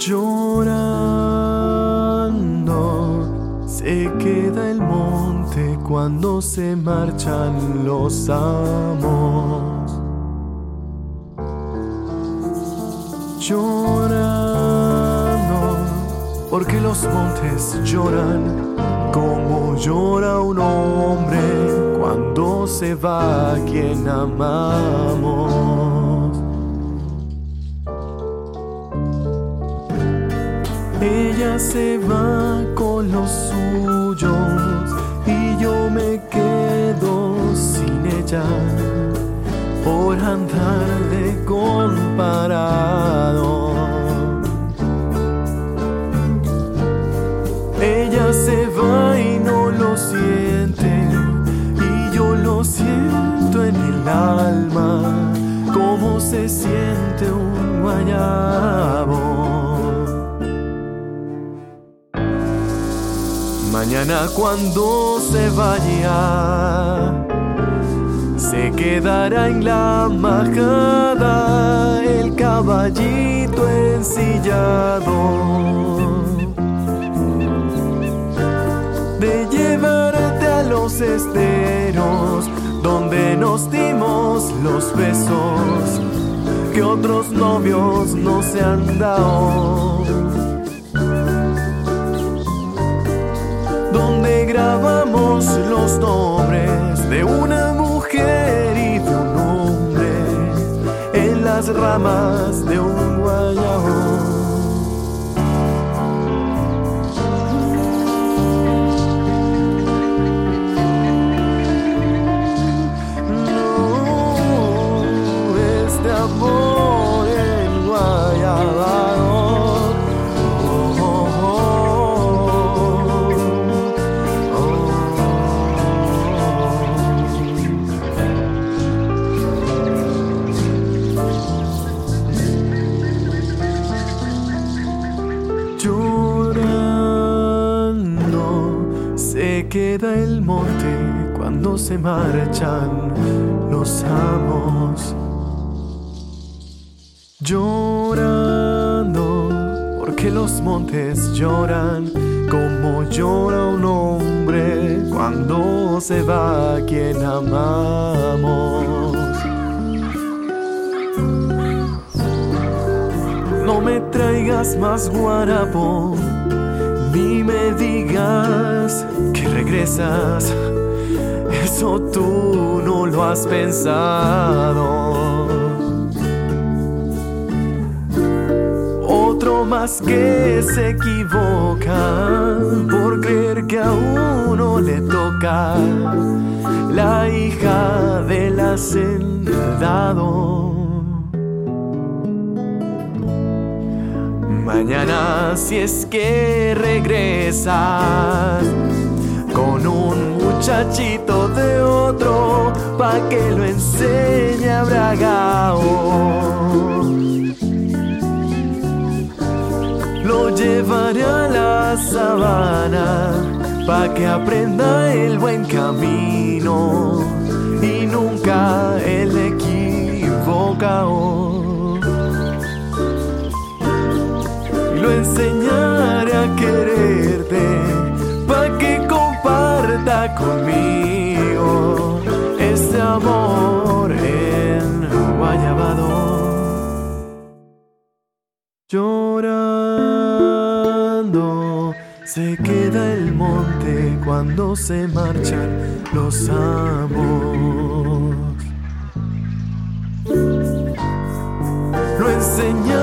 Llorando se queda el monte cuando se marchan los amos. Llorando porque los montes lloran como llora un hombre cuando se va a quien amamos. Ella se va con los suyos y yo me quedo sin ella por andar de comparado. Ella se va y no lo siente y yo lo siento en el alma como se siente un guayabo. Cuando se vaya, se quedará en la majada el caballito ensillado. De llevarte a los esteros donde nos dimos los besos que otros novios no se han dado. Grabamos los nombres de una mujer y de un hombre en las ramas de un Queda el monte cuando se marchan los amos. Llorando porque los montes lloran como llora un hombre cuando se va quien amamos. No me traigas más guarapo, ni me digas que regresas. Eso tú no lo has pensado. Otro más que se equivoca por creer que a uno le toca la hija del hacendado. Mañana si es que regresas con un muchachito de otro pa' que lo enseñe a bragao. Lo llevaré a la sabana pa' que aprenda el buen camino Llorando se queda el monte cuando se marchan los amos. Lo enseña